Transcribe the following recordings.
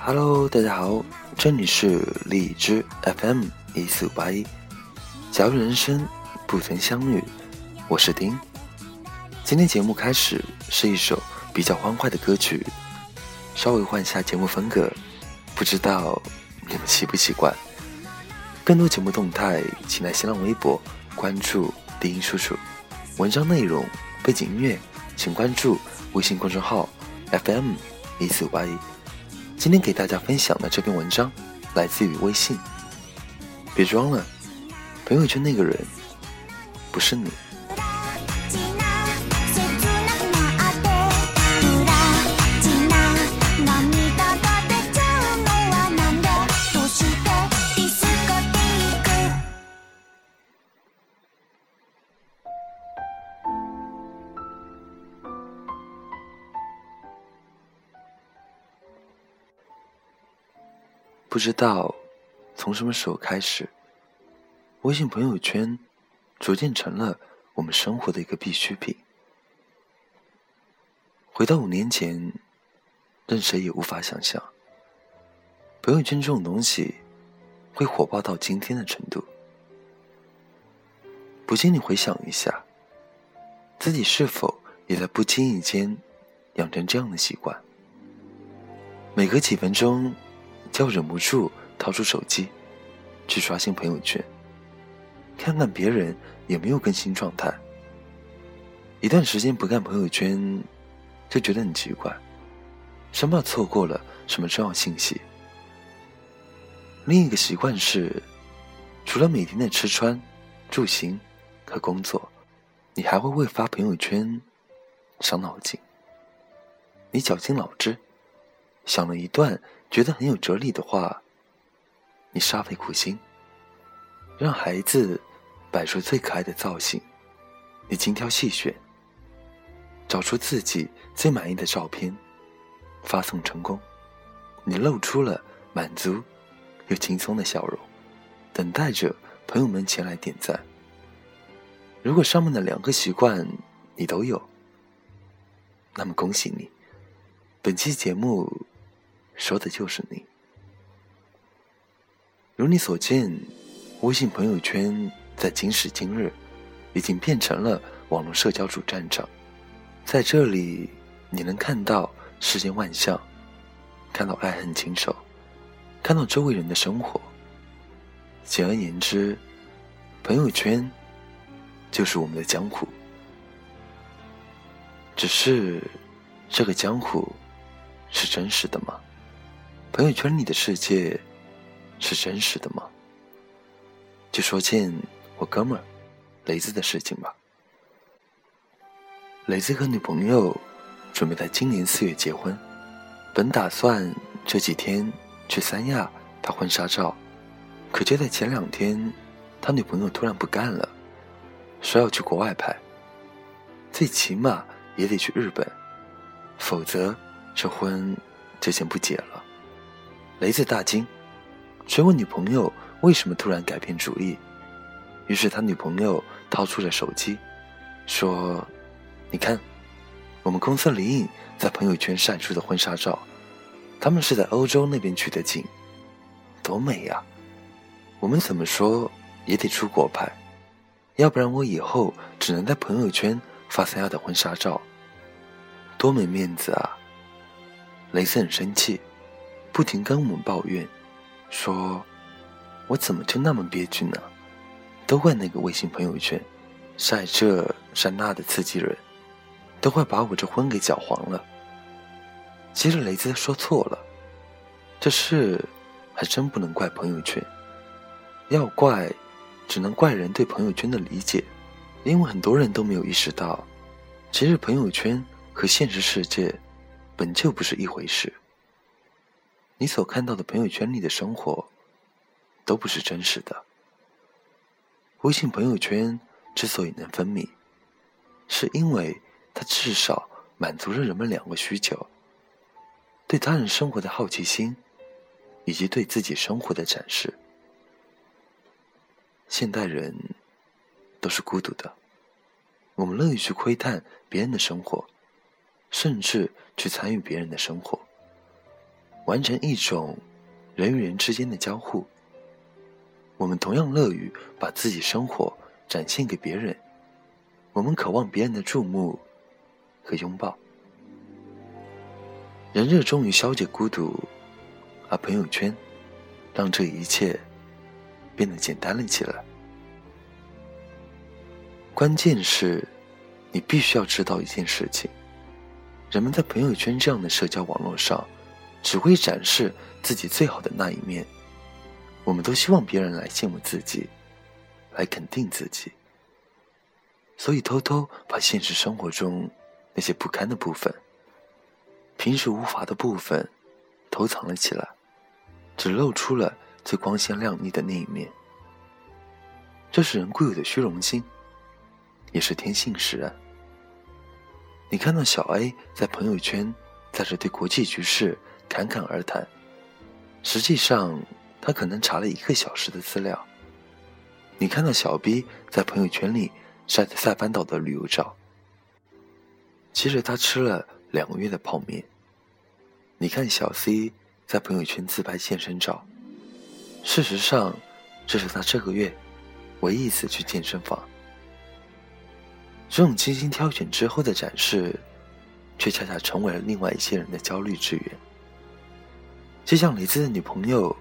Hello，大家好，这里是荔枝 FM 一四五八一。假如人生不曾相遇，我是丁。今天节目开始是一首比较欢快的歌曲，稍微换一下节目风格，不知道你们习不习惯？更多节目动态，请来新浪微博关注丁叔叔。文章内容、背景音乐，请关注微信公众号 FM 一四五八一。今天给大家分享的这篇文章来自于微信。别装了，朋友圈那个人不是你。不知道从什么时候开始，微信朋友圈逐渐成了我们生活的一个必需品。回到五年前，任谁也无法想象，朋友圈这种东西会火爆到今天的程度。不信你回想一下，自己是否也在不经意间养成这样的习惯？每隔几分钟。就忍不住掏出手机，去刷新朋友圈，看看别人有没有更新状态。一段时间不看朋友圈，就觉得很奇怪，生怕错过了什么重要信息。另一个习惯是，除了每天的吃穿、住行和工作，你还会为发朋友圈伤脑筋。你绞尽脑汁，想了一段。觉得很有哲理的话，你煞费苦心，让孩子摆出最可爱的造型，你精挑细选，找出自己最满意的照片，发送成功，你露出了满足又轻松的笑容，等待着朋友们前来点赞。如果上面的两个习惯你都有，那么恭喜你，本期节目。说的就是你。如你所见，微信朋友圈在今时今日已经变成了网络社交主战场。在这里，你能看到世间万象，看到爱恨情仇，看到周围人的生活。简而言之，朋友圈就是我们的江湖。只是，这个江湖是真实的吗？朋友圈里的世界是真实的吗？就说件我哥们儿雷子的事情吧。雷子和女朋友准备在今年四月结婚，本打算这几天去三亚拍婚纱照，可就在前两天，他女朋友突然不干了，说要去国外拍，最起码也得去日本，否则这婚就先不结了。雷子大惊，询问女朋友为什么突然改变主意。于是他女朋友掏出了手机，说：“你看，我们公司李颖在朋友圈晒出的婚纱照，他们是在欧洲那边取的景，多美呀！我们怎么说也得出国拍，要不然我以后只能在朋友圈发三亚的婚纱照，多没面子啊！”雷子很生气。不停跟我们抱怨，说：“我怎么就那么憋屈呢？都怪那个微信朋友圈，晒这晒那的刺激人，都快把我这婚给搅黄了。”其实雷子说错了，这事还真不能怪朋友圈，要怪，只能怪人对朋友圈的理解，因为很多人都没有意识到，其实朋友圈和现实世界本就不是一回事。你所看到的朋友圈里的生活，都不是真实的。微信朋友圈之所以能分泌，是因为它至少满足了人们两个需求：对他人生活的好奇心，以及对自己生活的展示。现代人都是孤独的，我们乐意去窥探别人的生活，甚至去参与别人的生活。完成一种人与人之间的交互。我们同样乐于把自己生活展现给别人，我们渴望别人的注目和拥抱。人热衷于消解孤独，而朋友圈让这一切变得简单了起来。关键是，你必须要知道一件事情：人们在朋友圈这样的社交网络上，只会展示自己最好的那一面。我们都希望别人来羡慕自己，来肯定自己，所以偷偷把现实生活中那些不堪的部分。平时无法的部分，偷藏了起来，只露出了最光鲜亮丽的那一面。这是人固有的虚荣心，也是天性使然。你看到小 A 在朋友圈在这对国际局势侃侃而谈，实际上他可能查了一个小时的资料。你看到小 B 在朋友圈里晒着塞班岛的旅游照，其实他吃了。两个月的泡面。你看小 C 在朋友圈自拍健身照，事实上，这是他这个月唯一一次去健身房。这种精心挑选之后的展示，却恰恰成为了另外一些人的焦虑之源。就像李子的女朋友，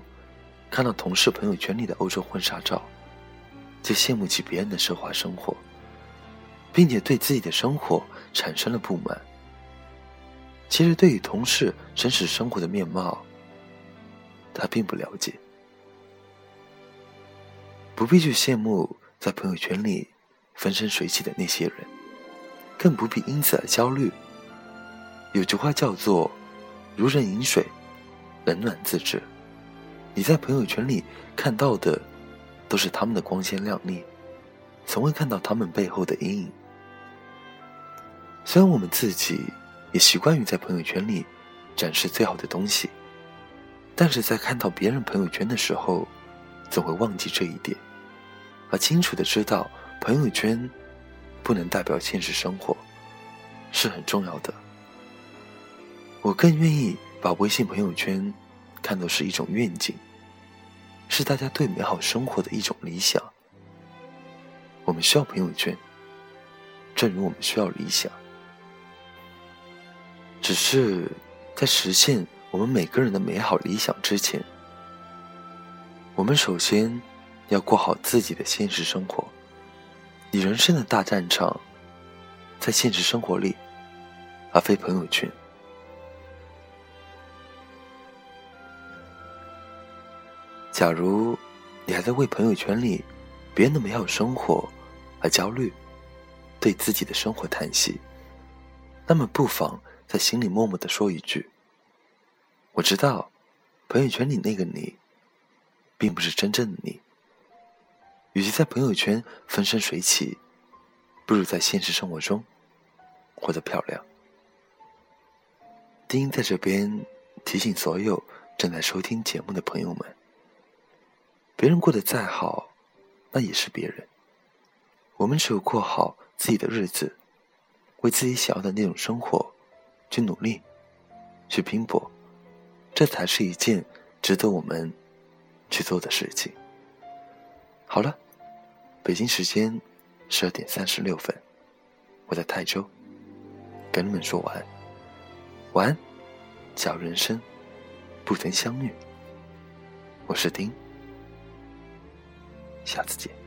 看到同事朋友圈里的欧洲婚纱照，就羡慕起别人的奢华生活，并且对自己的生活产生了不满。其实，对于同事真实生活的面貌，他并不了解。不必去羡慕在朋友圈里风生水起的那些人，更不必因此而焦虑。有句话叫做“如人饮水，冷暖自知”。你在朋友圈里看到的，都是他们的光鲜亮丽，从未看到他们背后的阴影。虽然我们自己。也习惯于在朋友圈里展示最好的东西，但是在看到别人朋友圈的时候，总会忘记这一点，而清楚的知道朋友圈不能代表现实生活，是很重要的。我更愿意把微信朋友圈看作是一种愿景，是大家对美好生活的一种理想。我们需要朋友圈，正如我们需要理想。只是在实现我们每个人的美好理想之前，我们首先要过好自己的现实生活。你人生的大战场在现实生活里，而非朋友圈。假如你还在为朋友圈里别人的美好生活而焦虑，对自己的生活叹息，那么不妨。在心里默默的说一句：“我知道，朋友圈里那个你，并不是真正的你。与其在朋友圈风生水起，不如在现实生活中活得漂亮。”丁在这边提醒所有正在收听节目的朋友们：别人过得再好，那也是别人。我们只有过好自己的日子，为自己想要的那种生活。去努力，去拼搏，这才是一件值得我们去做的事情。好了，北京时间十二点三十六分，我在泰州跟你们说晚安。晚安，假如人生不曾相遇，我是丁，下次见。